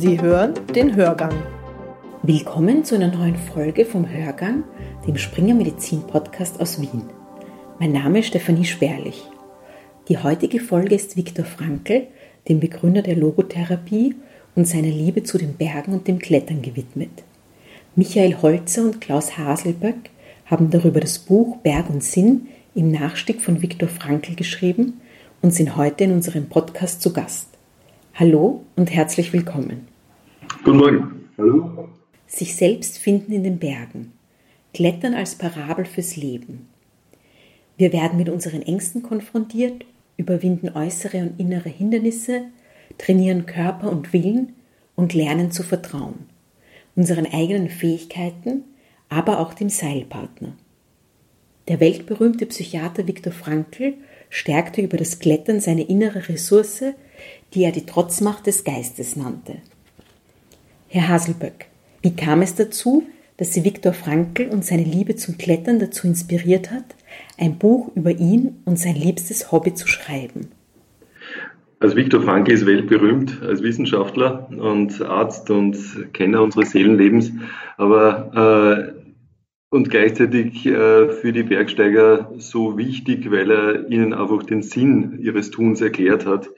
Sie hören den Hörgang. Willkommen zu einer neuen Folge vom Hörgang, dem Springer Medizin Podcast aus Wien. Mein Name ist Stefanie Sperlich. Die heutige Folge ist Viktor Frankl, dem Begründer der Logotherapie und seiner Liebe zu den Bergen und dem Klettern gewidmet. Michael Holzer und Klaus Haselböck haben darüber das Buch Berg und Sinn im Nachstieg von Viktor Frankl geschrieben und sind heute in unserem Podcast zu Gast. Hallo und herzlich willkommen. Guten Morgen. Hallo. Sich selbst finden in den Bergen. Klettern als Parabel fürs Leben. Wir werden mit unseren Ängsten konfrontiert, überwinden äußere und innere Hindernisse, trainieren Körper und Willen und lernen zu vertrauen. Unseren eigenen Fähigkeiten, aber auch dem Seilpartner. Der weltberühmte Psychiater Viktor Frankl stärkte über das Klettern seine innere Ressource, die er die Trotzmacht des Geistes nannte. Herr Haselböck, wie kam es dazu, dass Sie Viktor Frankl und seine Liebe zum Klettern dazu inspiriert hat, ein Buch über ihn und sein liebstes Hobby zu schreiben? Also Viktor Frankl ist weltberühmt als Wissenschaftler und Arzt und Kenner unseres Seelenlebens, aber äh, und gleichzeitig äh, für die Bergsteiger so wichtig, weil er ihnen einfach den Sinn ihres Tuns erklärt hat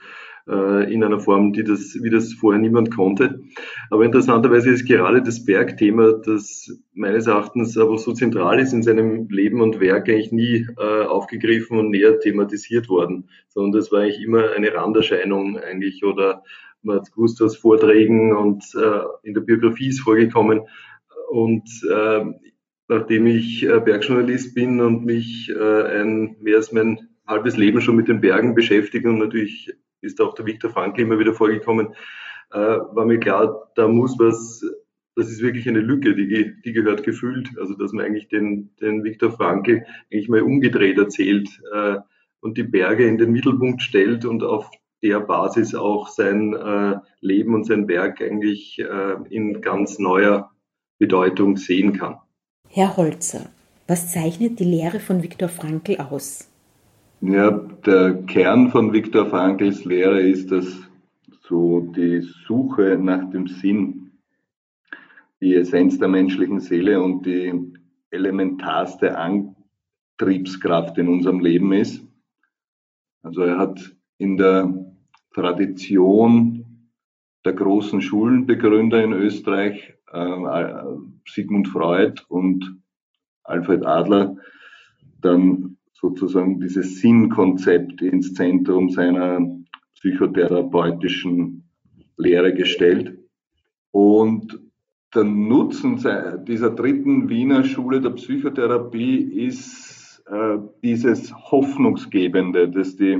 äh, in einer Form, die das, wie das vorher niemand konnte. Aber interessanterweise ist gerade das Bergthema, das meines Erachtens aber so zentral ist in seinem Leben und Werk, eigentlich nie äh, aufgegriffen und näher thematisiert worden, sondern das war eigentlich immer eine Randerscheinung eigentlich oder man hat gewusst aus Vorträgen und äh, in der Biografie ist vorgekommen. Und äh, nachdem ich äh, Bergjournalist bin und mich äh, ein, mehr als mein halbes Leben schon mit den Bergen beschäftige und natürlich ist auch der Viktor Frankl immer wieder vorgekommen, äh, war mir klar, da muss was, das ist wirklich eine Lücke, die, die gehört gefüllt. Also dass man eigentlich den, den Viktor Frankl eigentlich mal umgedreht erzählt äh, und die Berge in den Mittelpunkt stellt und auf der Basis auch sein äh, Leben und sein Werk eigentlich äh, in ganz neuer Bedeutung sehen kann. Herr Holzer, was zeichnet die Lehre von Viktor Frankl aus? Ja, der Kern von Viktor Frankls Lehre ist, dass so die Suche nach dem Sinn die Essenz der menschlichen Seele und die elementarste Antriebskraft in unserem Leben ist. Also er hat in der Tradition der großen Schulenbegründer in Österreich äh, Sigmund Freud und Alfred Adler dann sozusagen dieses Sinnkonzept ins Zentrum seiner psychotherapeutischen Lehre gestellt. Und der Nutzen dieser dritten Wiener Schule der Psychotherapie ist äh, dieses Hoffnungsgebende, dass die,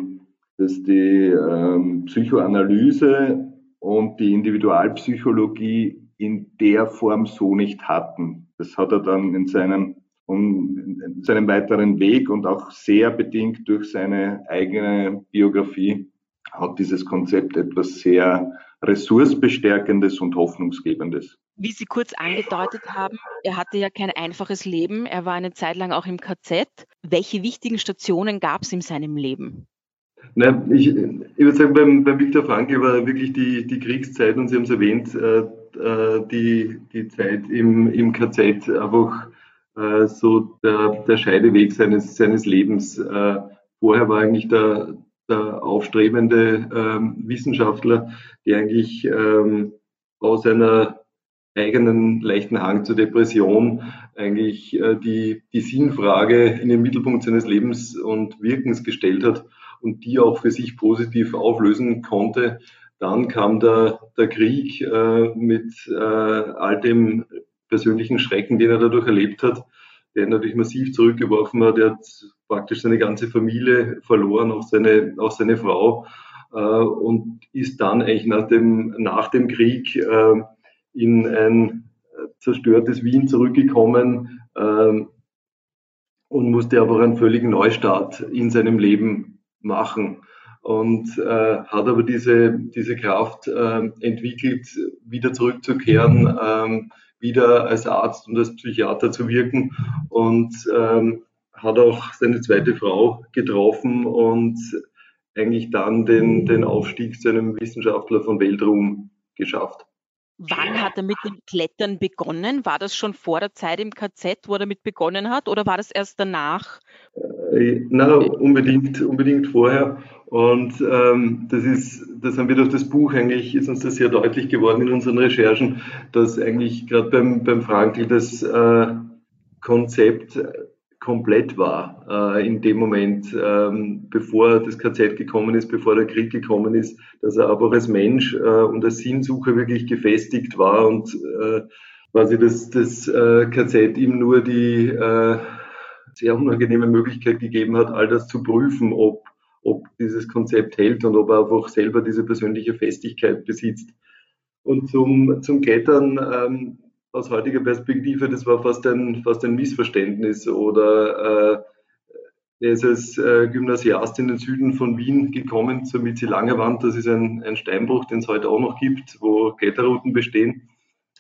dass die ähm, Psychoanalyse und die Individualpsychologie in der Form so nicht hatten. Das hat er dann in seinem, in seinem weiteren Weg und auch sehr bedingt durch seine eigene Biografie hat dieses Konzept etwas sehr ressourcebestärkendes und hoffnungsgebendes. Wie Sie kurz angedeutet haben, er hatte ja kein einfaches Leben. Er war eine Zeit lang auch im KZ. Welche wichtigen Stationen gab es in seinem Leben? Nein, ich, ich würde sagen, beim, beim Viktor Frankl war wirklich die, die Kriegszeit, und Sie haben es erwähnt, äh, äh, die, die Zeit im, im KZ einfach äh, so der, der Scheideweg seines, seines Lebens. Äh, vorher war eigentlich der, der aufstrebende ähm, Wissenschaftler, der eigentlich ähm, aus einer eigenen leichten Hang zur Depression eigentlich äh, die, die Sinnfrage in den Mittelpunkt seines Lebens und Wirkens gestellt hat und die auch für sich positiv auflösen konnte. Dann kam der, der Krieg äh, mit äh, all dem persönlichen Schrecken, den er dadurch erlebt hat, der ihn natürlich massiv zurückgeworfen hat. Er hat praktisch seine ganze Familie verloren, auch seine, auch seine Frau äh, und ist dann eigentlich nach dem, nach dem Krieg äh, in ein zerstörtes Wien zurückgekommen äh, und musste aber einen völligen Neustart in seinem Leben machen und äh, hat aber diese, diese Kraft äh, entwickelt, wieder zurückzukehren, ähm, wieder als Arzt und als Psychiater zu wirken und ähm, hat auch seine zweite Frau getroffen und eigentlich dann den, den Aufstieg zu einem Wissenschaftler von Weltruhm geschafft. Wann hat er mit dem Klettern begonnen? War das schon vor der Zeit im KZ, wo er damit begonnen hat, oder war das erst danach? Äh, nein, unbedingt, unbedingt vorher. Und ähm, das ist, das haben wir durch das Buch eigentlich, ist uns das sehr deutlich geworden in unseren Recherchen, dass eigentlich gerade beim, beim Frankl das äh, Konzept komplett war äh, in dem Moment, ähm, bevor das KZ gekommen ist, bevor der Krieg gekommen ist, dass er aber als Mensch äh, und als Sinnsucher wirklich gefestigt war und äh, quasi das, das äh, KZ ihm nur die äh, sehr unangenehme Möglichkeit gegeben hat, all das zu prüfen, ob, ob dieses Konzept hält und ob er einfach selber diese persönliche Festigkeit besitzt. Und zum, zum Klettern ähm, aus heutiger Perspektive, das war fast ein, fast ein Missverständnis oder äh, er ist als äh, Gymnasiast in den Süden von Wien gekommen zur Mitzi Langerwand. Das ist ein, ein Steinbruch, den es heute auch noch gibt, wo Kletterrouten bestehen.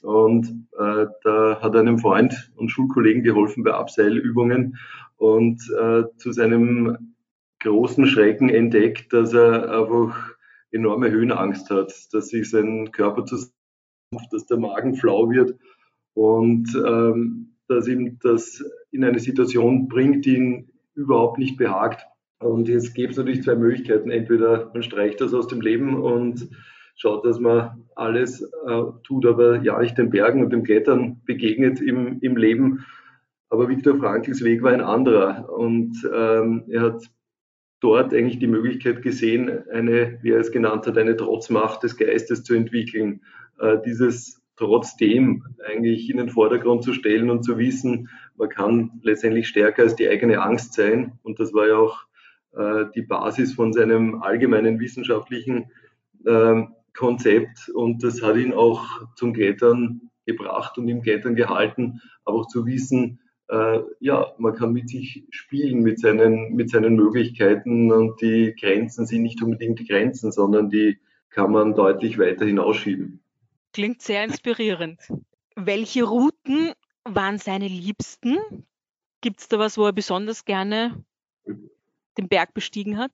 Und äh, da hat einem Freund und Schulkollegen geholfen bei Abseilübungen und äh, zu seinem großen Schrecken entdeckt, dass er einfach enorme Höhenangst hat, dass sich sein Körper zusammenruft, dass der Magen flau wird und ähm, dass ihm das in eine Situation bringt, die ihn überhaupt nicht behagt. Und jetzt gibt es natürlich zwei Möglichkeiten. Entweder man streicht das aus dem Leben und schaut, dass man alles äh, tut, aber ja nicht den Bergen und dem Klettern begegnet im, im Leben. Aber Viktor Frankls Weg war ein anderer und ähm, er hat dort eigentlich die Möglichkeit gesehen, eine, wie er es genannt hat, eine Trotzmacht des Geistes zu entwickeln. Äh, dieses trotzdem eigentlich in den Vordergrund zu stellen und zu wissen, man kann letztendlich stärker als die eigene Angst sein. Und das war ja auch äh, die Basis von seinem allgemeinen wissenschaftlichen äh, Konzept. Und das hat ihn auch zum Klettern gebracht und im Klettern gehalten, aber auch zu wissen, äh, ja, man kann mit sich spielen, mit seinen, mit seinen Möglichkeiten und die Grenzen sind nicht unbedingt die Grenzen, sondern die kann man deutlich weiter hinausschieben. Klingt sehr inspirierend. Welche Routen waren seine liebsten? Gibt es da was, wo er besonders gerne den Berg bestiegen hat?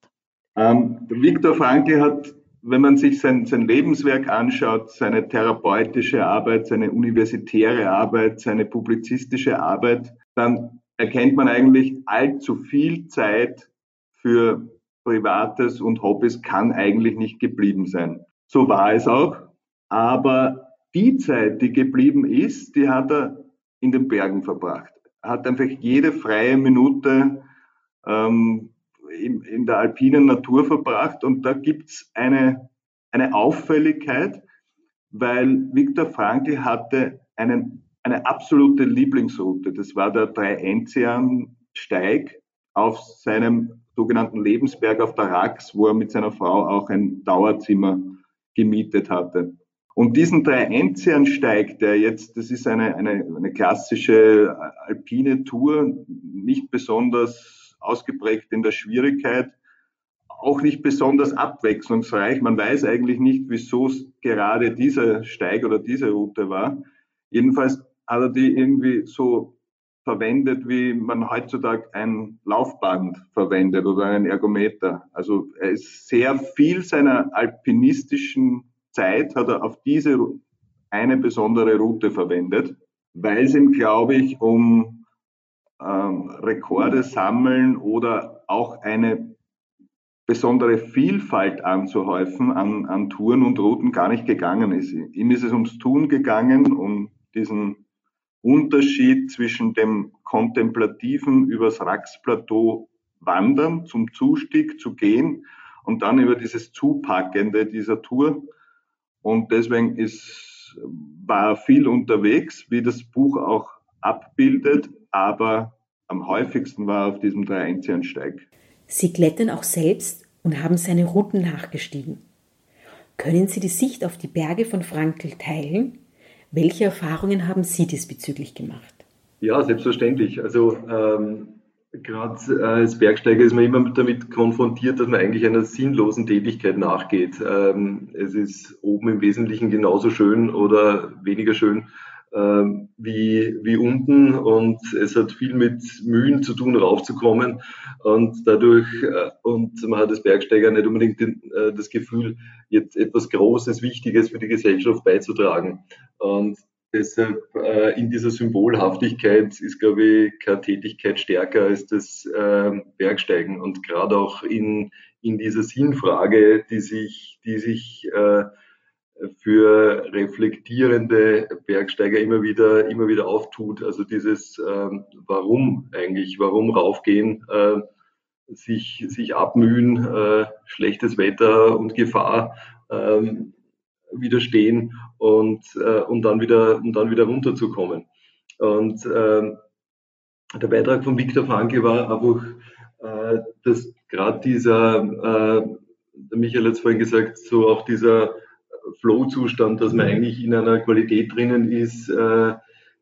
Ähm, Viktor Frankl hat, wenn man sich sein, sein Lebenswerk anschaut, seine therapeutische Arbeit, seine universitäre Arbeit, seine publizistische Arbeit, dann erkennt man eigentlich allzu viel Zeit für Privates und Hobbys kann eigentlich nicht geblieben sein. So war es auch. Aber die Zeit, die geblieben ist, die hat er in den Bergen verbracht. Er hat einfach jede freie Minute ähm, in, in, der alpinen Natur verbracht. Und da gibt's eine, eine Auffälligkeit, weil Viktor Frankl hatte einen, eine absolute Lieblingsroute. Das war der Drei-Enzian-Steig auf seinem sogenannten Lebensberg auf der Rax, wo er mit seiner Frau auch ein Dauerzimmer gemietet hatte. Und diesen Drei-Enzian-Steig, der jetzt, das ist eine, eine, eine klassische alpine Tour, nicht besonders ausgeprägt in der Schwierigkeit, auch nicht besonders abwechslungsreich. Man weiß eigentlich nicht, wieso es gerade dieser Steig oder diese Route war. Jedenfalls hat er die irgendwie so verwendet, wie man heutzutage ein Laufband verwendet oder einen Ergometer. Also er ist sehr viel seiner alpinistischen Zeit hat er auf diese eine besondere Route verwendet, weil es ihm, glaube ich, um ähm, Rekorde sammeln oder auch eine besondere Vielfalt anzuhäufen an, an Touren und Routen gar nicht gegangen ist. Ihm ist es ums Tun gegangen, um diesen Unterschied zwischen dem kontemplativen übers Raxplateau wandern, zum Zustieg zu gehen und dann über dieses Zupackende dieser Tour und deswegen ist, war viel unterwegs, wie das Buch auch abbildet, aber am häufigsten war auf diesem Drei-Enzian-Steig. Sie klettern auch selbst und haben seine Routen nachgestiegen. Können Sie die Sicht auf die Berge von Frankl teilen? Welche Erfahrungen haben Sie diesbezüglich gemacht? Ja, selbstverständlich. Also ähm, Gerade äh, als Bergsteiger ist man immer damit konfrontiert, dass man eigentlich einer sinnlosen Tätigkeit nachgeht. Ähm, es ist oben im Wesentlichen genauso schön oder weniger schön ähm, wie, wie unten und es hat viel mit Mühen zu tun, raufzukommen und dadurch, äh, und man hat als Bergsteiger nicht unbedingt äh, das Gefühl, jetzt etwas Großes, Wichtiges für die Gesellschaft beizutragen. Und deshalb äh, in dieser Symbolhaftigkeit ist, glaube ich, keine Tätigkeit stärker als das äh, Bergsteigen und gerade auch in, in dieser Sinnfrage, die sich, die sich äh, für reflektierende Bergsteiger immer wieder, immer wieder auftut. Also dieses ähm, Warum eigentlich, warum raufgehen, äh, sich, sich abmühen, äh, schlechtes Wetter und Gefahr ähm, widerstehen und, äh, und, dann wieder, und dann wieder runterzukommen. Und äh, der Beitrag von Viktor Frankl war einfach, äh, dass gerade dieser, äh, der Michael hat es vorhin gesagt, so auch dieser Flow-Zustand, dass man eigentlich in einer Qualität drinnen ist, äh,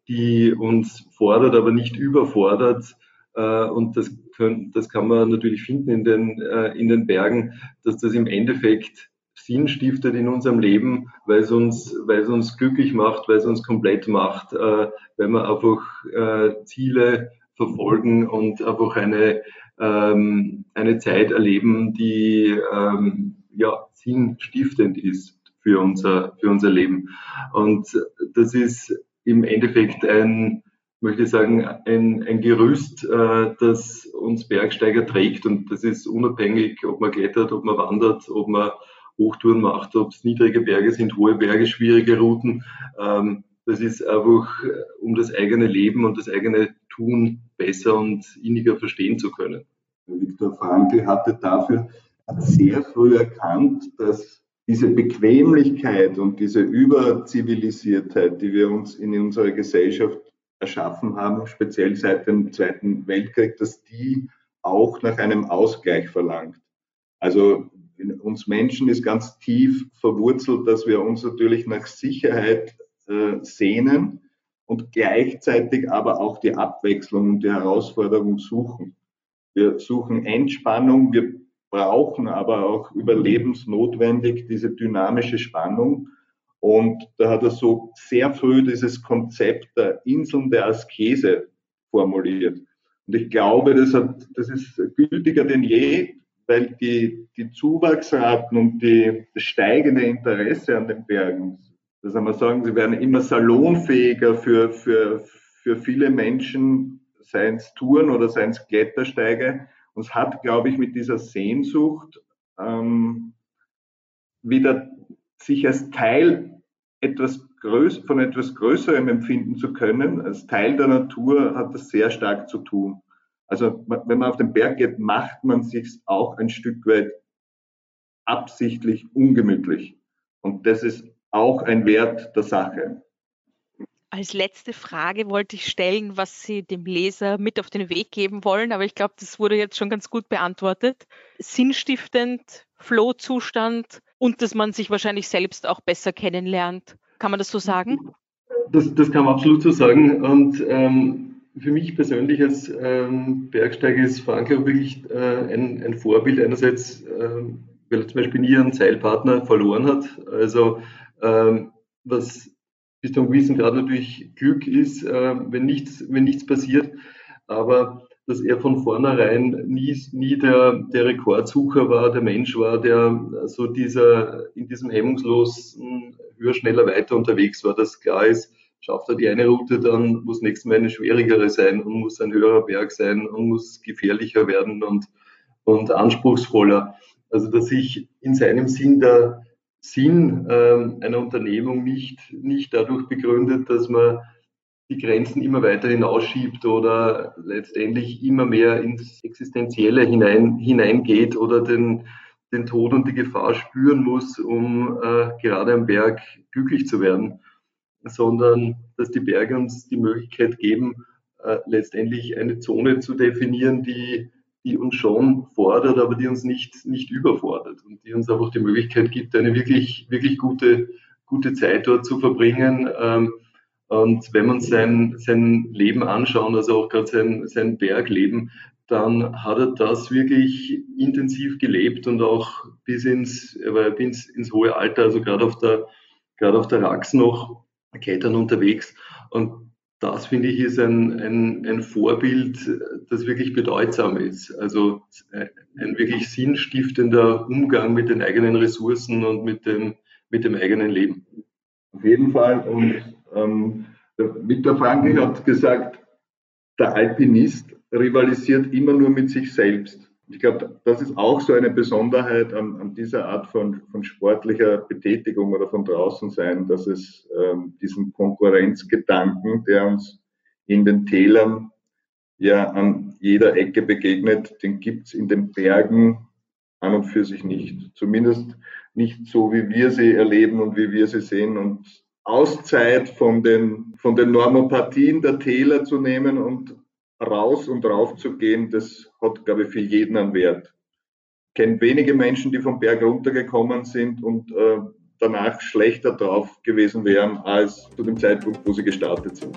die uns fordert, aber nicht überfordert. Äh, und das, können, das kann man natürlich finden in den, äh, in den Bergen, dass das im Endeffekt Sinn stiftet in unserem Leben, weil es uns, weil es uns glücklich macht, weil es uns komplett macht, äh, weil wir einfach äh, Ziele verfolgen und einfach eine, ähm, eine Zeit erleben, die ähm, ja, sinnstiftend ist für unser, für unser Leben. Und das ist im Endeffekt ein, möchte ich sagen, ein, ein Gerüst, äh, das uns Bergsteiger trägt. Und das ist unabhängig, ob man klettert, ob man wandert, ob man Hochtouren macht, ob es niedrige Berge sind, hohe Berge, schwierige Routen. Ähm, das ist einfach, um das eigene Leben und das eigene Tun besser und inniger verstehen zu können. Viktor Frankl hatte dafür sehr früh erkannt, dass diese Bequemlichkeit und diese Überzivilisiertheit, die wir uns in unserer Gesellschaft erschaffen haben, speziell seit dem Zweiten Weltkrieg, dass die auch nach einem Ausgleich verlangt. Also in uns Menschen ist ganz tief verwurzelt, dass wir uns natürlich nach Sicherheit äh, sehnen und gleichzeitig aber auch die Abwechslung und die Herausforderung suchen. Wir suchen Entspannung, wir brauchen aber auch überlebensnotwendig diese dynamische Spannung. Und da hat er so sehr früh dieses Konzept der Inseln der Askese formuliert. Und ich glaube, das, hat, das ist gültiger denn je, weil die, die Zuwachsraten und die, das steigende Interesse an den Bergen, das man sagen, sie werden immer salonfähiger für, für, für viele Menschen, seien es Touren oder seien es Klettersteige, und es hat, glaube ich, mit dieser Sehnsucht ähm, wieder sich als Teil etwas größ von etwas Größerem empfinden zu können, als Teil der Natur hat das sehr stark zu tun. Also wenn man auf den Berg geht, macht man sich auch ein Stück weit absichtlich ungemütlich. Und das ist auch ein Wert der Sache. Als letzte Frage wollte ich stellen, was Sie dem Leser mit auf den Weg geben wollen, aber ich glaube, das wurde jetzt schon ganz gut beantwortet. Sinnstiftend, Flow-Zustand und dass man sich wahrscheinlich selbst auch besser kennenlernt. Kann man das so sagen? Das, das kann man absolut so sagen. Und ähm, für mich persönlich als ähm, Bergsteiger ist Frank wirklich äh, ein, ein, Vorbild. Einerseits, äh, weil er zum Beispiel nie einen Seilpartner verloren hat. Also ähm, was bis zu einem gewissen Grad natürlich Glück ist, äh, wenn, nichts, wenn nichts passiert, aber dass er von vornherein nie, nie der, der Rekordsucher war, der Mensch war, der so dieser, in diesem hemmungslosen höher, schneller, weiter unterwegs war, dass klar ist, schafft er die eine Route, dann muss nächstes Mal eine schwierigere sein und muss ein höherer Berg sein und muss gefährlicher werden und, und anspruchsvoller. Also dass sich in seinem Sinn der, Sinn ähm, einer Unternehmung nicht, nicht dadurch begründet, dass man die Grenzen immer weiter hinausschiebt oder letztendlich immer mehr ins Existenzielle hinein, hineingeht oder den, den Tod und die Gefahr spüren muss, um äh, gerade am Berg glücklich zu werden, sondern dass die Berge uns die Möglichkeit geben, äh, letztendlich eine Zone zu definieren, die die uns schon fordert, aber die uns nicht, nicht überfordert und die uns einfach die Möglichkeit gibt, eine wirklich, wirklich gute, gute Zeit dort zu verbringen. Ähm, und wenn man sein, sein Leben anschauen, also auch gerade sein, sein Bergleben, dann hat er das wirklich intensiv gelebt und auch bis ins, bis ins hohe Alter, also gerade auf der, gerade auf der Rax noch Klettern unterwegs. Und das finde ich ist ein, ein, ein Vorbild, das wirklich bedeutsam ist. Also ein wirklich sinnstiftender Umgang mit den eigenen Ressourcen und mit dem, mit dem eigenen Leben. Auf jeden Fall. Und ähm, Viktor Frankl hat gesagt, der Alpinist rivalisiert immer nur mit sich selbst. Ich glaube, das ist auch so eine Besonderheit an, an dieser Art von, von, sportlicher Betätigung oder von draußen sein, dass es ähm, diesen Konkurrenzgedanken, der uns in den Tälern ja an jeder Ecke begegnet, den gibt's in den Bergen an und für sich nicht. Zumindest nicht so, wie wir sie erleben und wie wir sie sehen. Und Auszeit von den, von den Normopathien der Täler zu nehmen und raus und rauf zu gehen, das hat, glaube ich, für jeden einen Wert. Ich kenne wenige Menschen, die vom Berg runtergekommen sind und äh, danach schlechter drauf gewesen wären als zu dem Zeitpunkt, wo sie gestartet sind.